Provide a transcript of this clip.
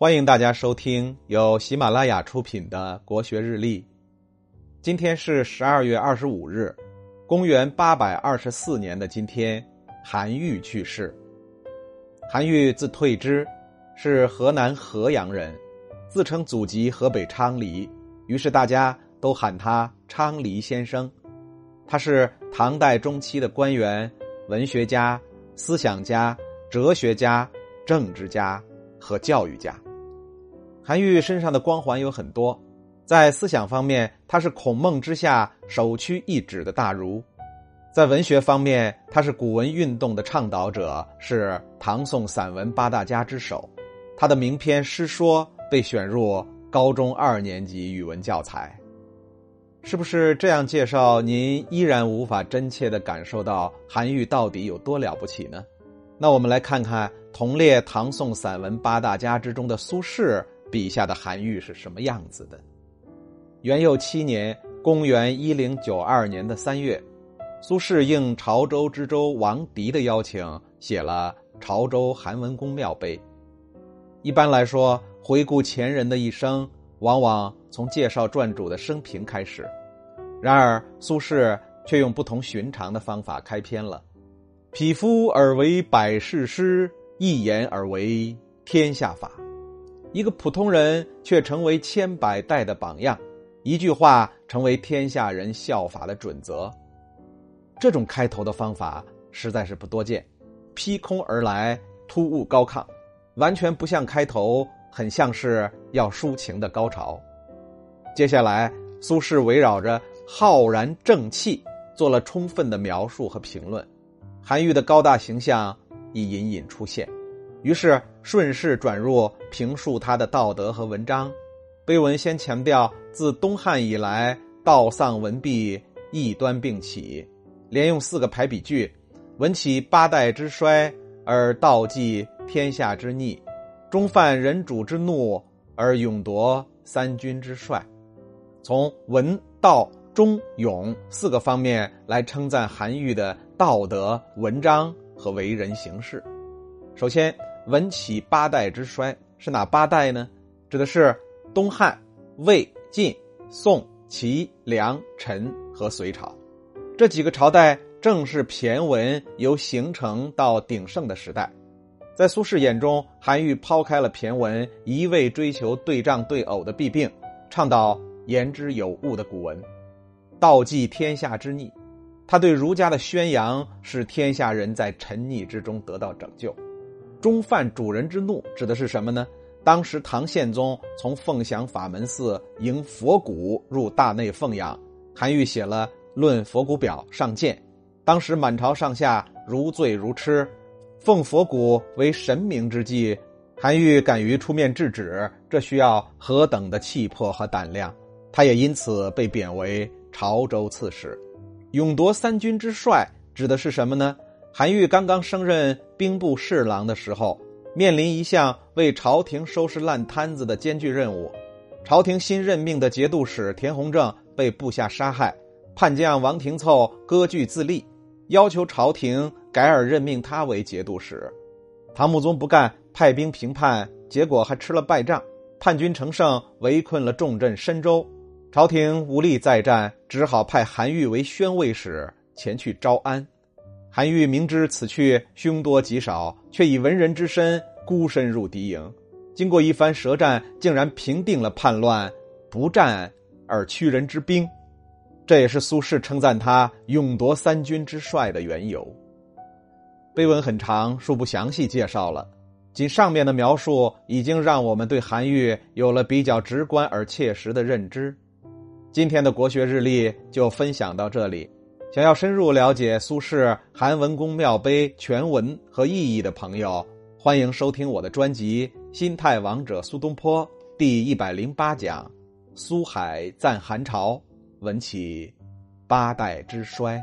欢迎大家收听由喜马拉雅出品的《国学日历》。今天是十二月二十五日，公元八百二十四年的今天，韩愈去世。韩愈字退之，是河南河阳人，自称祖籍河北昌黎，于是大家都喊他昌黎先生。他是唐代中期的官员、文学家、思想家、哲学家、政治家和教育家。韩愈身上的光环有很多，在思想方面，他是孔孟之下首屈一指的大儒；在文学方面，他是古文运动的倡导者，是唐宋散文八大家之首。他的名篇《诗说》被选入高中二年级语文教材。是不是这样介绍，您依然无法真切的感受到韩愈到底有多了不起呢？那我们来看看同列唐宋散文八大家之中的苏轼。笔下的韩愈是什么样子的？元佑七年（公元一零九二年的三月），苏轼应潮州知州王迪的邀请，写了《潮州韩文公庙碑》。一般来说，回顾前人的一生，往往从介绍传主的生平开始。然而，苏轼却用不同寻常的方法开篇了：“匹夫而为百世师，一言而为天下法。”一个普通人却成为千百代的榜样，一句话成为天下人效法的准则。这种开头的方法实在是不多见，劈空而来，突兀高亢，完全不像开头，很像是要抒情的高潮。接下来，苏轼围绕着浩然正气做了充分的描述和评论，韩愈的高大形象已隐隐出现。于是顺势转入评述他的道德和文章。碑文先强调自东汉以来道丧文弊异端并起，连用四个排比句：文起八代之衰，而道济天下之逆；终犯人主之怒，而勇夺三军之帅。从文、道、忠、勇四个方面来称赞韩愈的道德、文章和为人行事。首先。文起八代之衰是哪八代呢？指的是东汉、魏、晋、宋、齐、梁、陈和隋朝，这几个朝代正是骈文由形成到鼎盛的时代。在苏轼眼中，韩愈抛开了骈文一味追求对仗对偶的弊病，倡导言之有物的古文，道济天下之逆。他对儒家的宣扬，使天下人在沉溺之中得到拯救。中犯主人之怒，指的是什么呢？当时唐宪宗从凤翔法门寺迎佛骨入大内奉养，韩愈写了《论佛骨表》上谏。当时满朝上下如醉如痴，奉佛骨为神明之祭，韩愈敢于出面制止，这需要何等的气魄和胆量？他也因此被贬为潮州刺史，勇夺三军之帅，指的是什么呢？韩愈刚刚升任兵部侍郎的时候，面临一项为朝廷收拾烂摊子的艰巨任务。朝廷新任命的节度使田弘正被部下杀害，叛将王廷凑割据自立，要求朝廷改而任命他为节度使。唐穆宗不干，派兵平叛，结果还吃了败仗，叛军乘胜围困了重镇深州，朝廷无力再战，只好派韩愈为宣慰使前去招安。韩愈明知此去凶多吉少，却以文人之身孤身入敌营，经过一番舌战，竟然平定了叛乱，不战而屈人之兵。这也是苏轼称赞他勇夺三军之帅的缘由。碑文很长，恕不详细介绍了，仅上面的描述已经让我们对韩愈有了比较直观而切实的认知。今天的国学日历就分享到这里。想要深入了解苏轼《韩文公庙碑》全文和意义的朋友，欢迎收听我的专辑《心态王者苏东坡》第一百零八讲：苏海赞韩朝，闻起八代之衰。